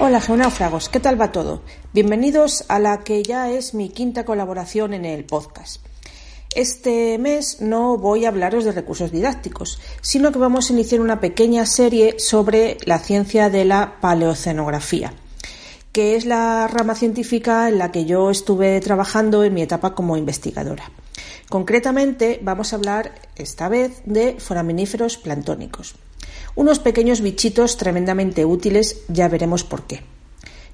Hola geonáufragos, ¿qué tal va todo? Bienvenidos a la que ya es mi quinta colaboración en el podcast. Este mes no voy a hablaros de recursos didácticos, sino que vamos a iniciar una pequeña serie sobre la ciencia de la paleocenografía, que es la rama científica en la que yo estuve trabajando en mi etapa como investigadora. Concretamente vamos a hablar esta vez de foraminíferos planctónicos. Unos pequeños bichitos tremendamente útiles, ya veremos por qué.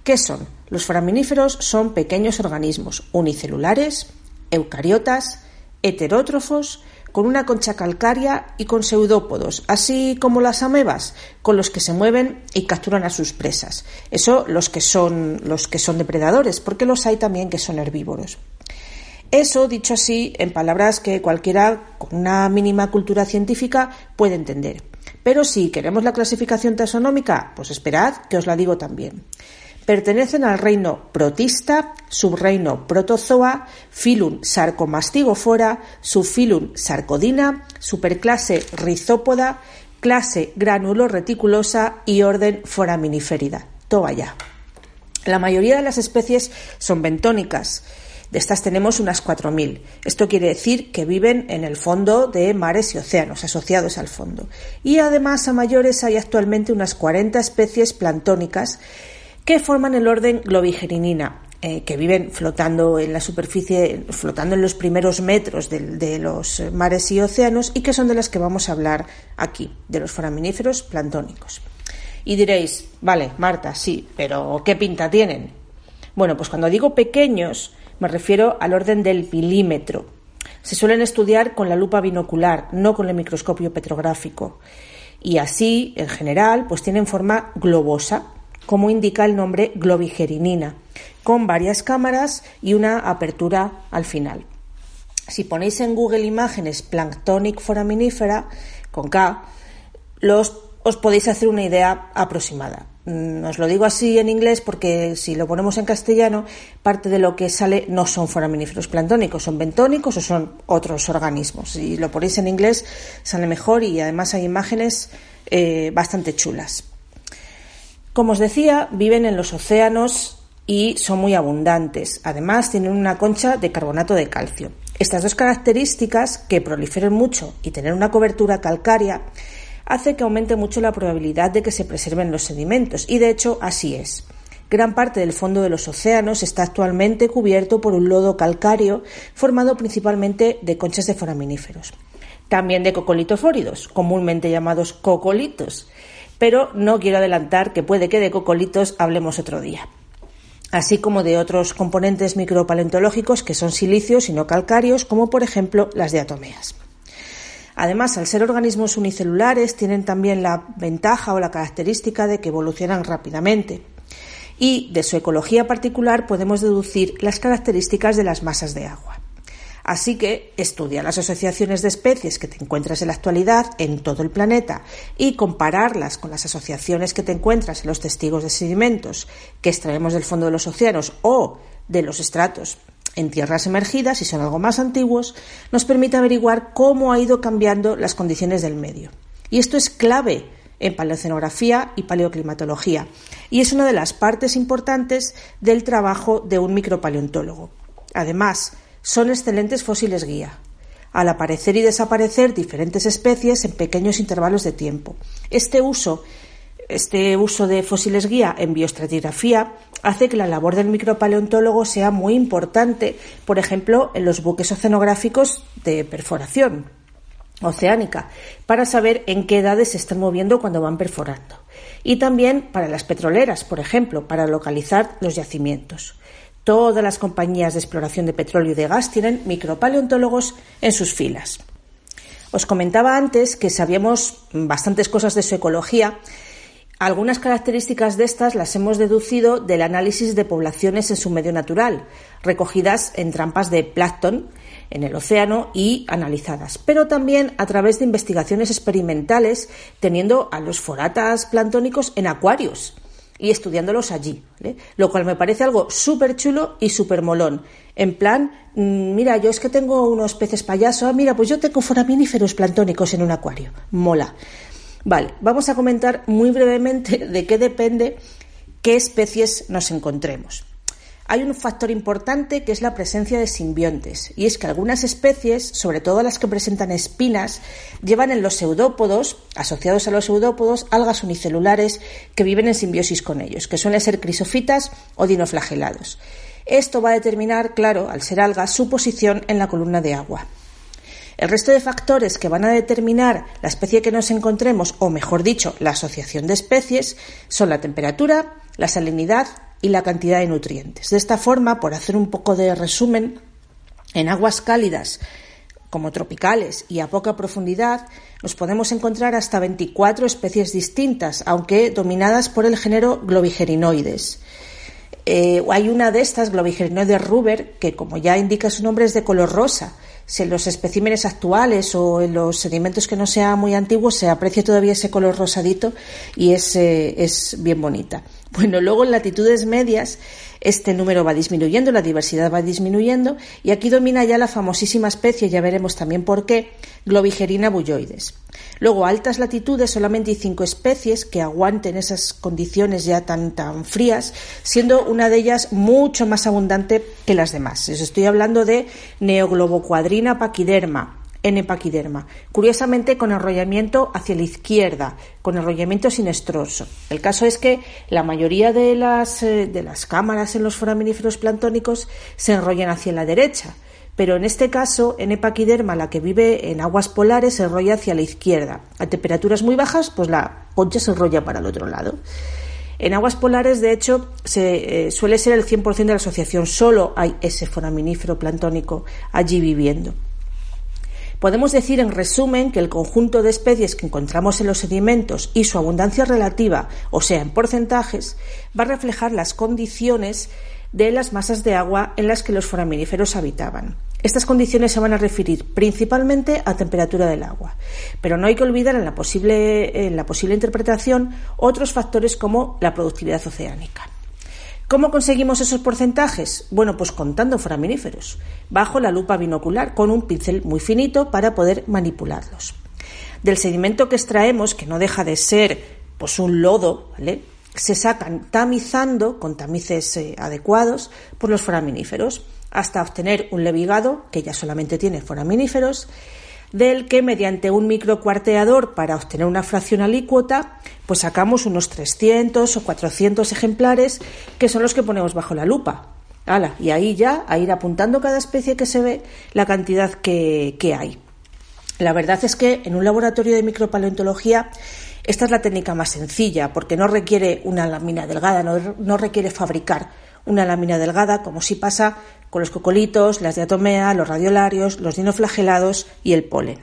¿Qué son? Los foraminíferos son pequeños organismos unicelulares, eucariotas, heterótrofos, con una concha calcárea y con pseudópodos, así como las amebas, con los que se mueven y capturan a sus presas. Eso los que son los que son depredadores, porque los hay también que son herbívoros. Eso, dicho así, en palabras que cualquiera con una mínima cultura científica puede entender. Pero si queremos la clasificación taxonómica, pues esperad que os la digo también. Pertenecen al reino protista, subreino protozoa, filum sarcomastigofora, subfilum sarcodina, superclase rizópoda, clase granuloreticulosa y orden foraminiferida. Todo allá. La mayoría de las especies son bentónicas de estas tenemos unas 4.000. Esto quiere decir que viven en el fondo de mares y océanos, asociados al fondo. Y además a mayores hay actualmente unas 40 especies planctónicas que forman el orden Globigerinina, eh, que viven flotando en la superficie, flotando en los primeros metros de, de, los mares y océanos y que son de las que vamos a hablar aquí, de los foraminíferos planctónicos. Y diréis, vale, Marta, sí, pero ¿qué pinta tienen? Bueno, pues cuando digo pequeños, me refiero al orden del milímetro. Se suelen estudiar con la lupa binocular, no con el microscopio petrográfico. Y así, en general, pues tienen forma globosa, como indica el nombre globigerinina, con varias cámaras y una apertura al final. Si ponéis en Google Imágenes Planktonic foraminífera, con K, los, os podéis hacer una idea aproximada. Mm, os lo digo así en inglés porque si lo ponemos en castellano, parte de lo que sale no son foraminíferos planctónicos, son bentónicos o son otros organismos. Si lo ponéis en inglés sale mejor y además hay imágenes eh, bastante chulas. Como os decía, viven en los océanos y son muy abundantes. Además, tienen una concha de carbonato de calcio. Estas dos características, que proliferen mucho y tener una cobertura calcárea, hace que aumente mucho la probabilidad de que se preserven los sedimentos, y de hecho así es. Gran parte del fondo de los océanos está actualmente cubierto por un lodo calcáreo formado principalmente de conchas de foraminíferos. También de cocolitofóridos, comúnmente llamados cocolitos, pero no quiero adelantar que puede que de cocolitos hablemos otro día. Así como de otros componentes micropaleontológicos que son silicios y no calcáreos, como por ejemplo las diatomeas. Además, al ser organismos unicelulares, tienen también la ventaja o la característica de que evolucionan rápidamente. Y de su ecología particular podemos deducir las características de las masas de agua. Así que estudia las asociaciones de especies que te encuentras en la actualidad en todo el planeta y compararlas con las asociaciones que te encuentras en los testigos de sedimentos que extraemos del fondo de los océanos o de los estratos en tierras emergidas, y son algo más antiguos, nos permite averiguar cómo ha ido cambiando las condiciones del medio. Y esto es clave en paleocenografía y paleoclimatología, y es una de las partes importantes del trabajo de un micropaleontólogo. Además, son excelentes fósiles guía, al aparecer y desaparecer diferentes especies en pequeños intervalos de tiempo. Este uso este uso de fósiles guía en bioestratigrafía hace que la labor del micropaleontólogo sea muy importante, por ejemplo, en los buques oceanográficos de perforación oceánica, para saber en qué edades se están moviendo cuando van perforando. Y también para las petroleras, por ejemplo, para localizar los yacimientos. Todas las compañías de exploración de petróleo y de gas tienen micropaleontólogos en sus filas. Os comentaba antes que sabíamos bastantes cosas de su ecología. Algunas características de estas las hemos deducido del análisis de poblaciones en su medio natural, recogidas en trampas de plancton en el océano y analizadas, pero también a través de investigaciones experimentales teniendo a los foratas planctónicos en acuarios y estudiándolos allí, lo cual me parece algo súper chulo y súper molón. En plan, mm, mira, yo es que tengo unos peces payaso, ah, mira, pues yo tengo foraminíferos planctónicos en un acuario, mola. Vale, vamos a comentar muy brevemente de qué depende qué especies nos encontremos. Hay un factor importante que es la presencia de simbiontes, y es que algunas especies, sobre todo las que presentan espinas, llevan en los pseudópodos, asociados a los pseudópodos, algas unicelulares que viven en simbiosis con ellos, que suelen ser crisofitas o dinoflagelados. Esto va a determinar, claro, al ser algas, su posición en la columna de agua. El resto de factores que van a determinar la especie que nos encontremos, o mejor dicho, la asociación de especies, son la temperatura, la salinidad, y la cantidad de nutrientes. De esta forma, por hacer un poco de resumen, en aguas cálidas como tropicales y a poca profundidad, nos podemos encontrar hasta 24 especies distintas, aunque dominadas por el género Globigerinoides. Eh, hay una de estas, Globigerinoides ruber, que como ya indica su nombre es de color rosa. Si en los especímenes actuales o en los sedimentos que no sean muy antiguos se aprecia todavía ese color rosadito y es, es bien bonita. Bueno, luego en latitudes medias este número va disminuyendo, la diversidad va disminuyendo y aquí domina ya la famosísima especie, ya veremos también por qué, Globigerina bulloides. Luego, a altas latitudes solamente hay cinco especies que aguanten esas condiciones ya tan, tan frías, siendo una de ellas mucho más abundante que las demás. Estoy hablando de Neoglobocuadrina paquiderma, N-paquiderma, curiosamente con enrollamiento hacia la izquierda, con enrollamiento sinestroso. El caso es que la mayoría de las, eh, de las cámaras en los foraminíferos planctónicos se enrollan hacia la derecha, pero en este caso, N-paquiderma, la que vive en aguas polares, se enrolla hacia la izquierda. A temperaturas muy bajas, pues la concha se enrolla para el otro lado. En aguas polares, de hecho, se, eh, suele ser el 100% de la asociación. Solo hay ese foraminífero planctónico allí viviendo. Podemos decir, en resumen, que el conjunto de especies que encontramos en los sedimentos y su abundancia relativa, o sea, en porcentajes, va a reflejar las condiciones de las masas de agua en las que los foraminíferos habitaban. Estas condiciones se van a referir principalmente a temperatura del agua, pero no hay que olvidar en la posible, en la posible interpretación otros factores como la productividad oceánica. ¿Cómo conseguimos esos porcentajes? Bueno, pues contando foraminíferos, bajo la lupa binocular, con un pincel muy finito para poder manipularlos. Del sedimento que extraemos, que no deja de ser pues un lodo, ¿vale? se sacan tamizando con tamices eh, adecuados por los foraminíferos hasta obtener un levigado que ya solamente tiene foraminíferos del que mediante un microcuarteador para obtener una fracción alícuota, pues sacamos unos 300 o 400 ejemplares que son los que ponemos bajo la lupa. y ahí ya, a ir apuntando cada especie que se ve, la cantidad que, hay. La verdad es que en un laboratorio de micropaleontología esta es la técnica más sencilla porque no requiere una lámina delgada, no, no requiere fabricar una lámina delgada, como si pasa con los cocolitos, las diatomea, los radiolarios, los dinoflagelados y el polen.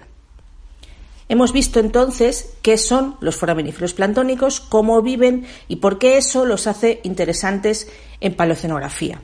Hemos visto entonces qué son los foraminíferos planctónicos, cómo viven y por qué eso los hace interesantes en paleocenografía.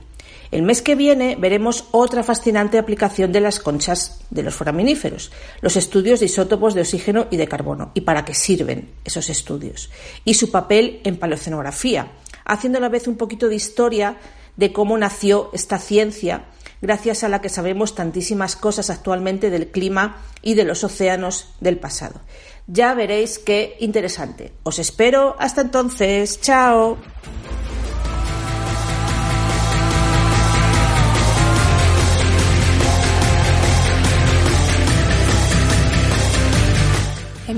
El mes que viene veremos otra fascinante aplicación de las conchas de los foraminíferos, los estudios de isótopos de oxígeno y de carbono, y para qué sirven esos estudios, y su papel en paleocenografía, haciendo a la vez un poquito de historia de cómo nació esta ciencia, gracias a la que sabemos tantísimas cosas actualmente del clima y de los océanos del pasado. Ya veréis qué interesante. Os espero hasta entonces. Chao.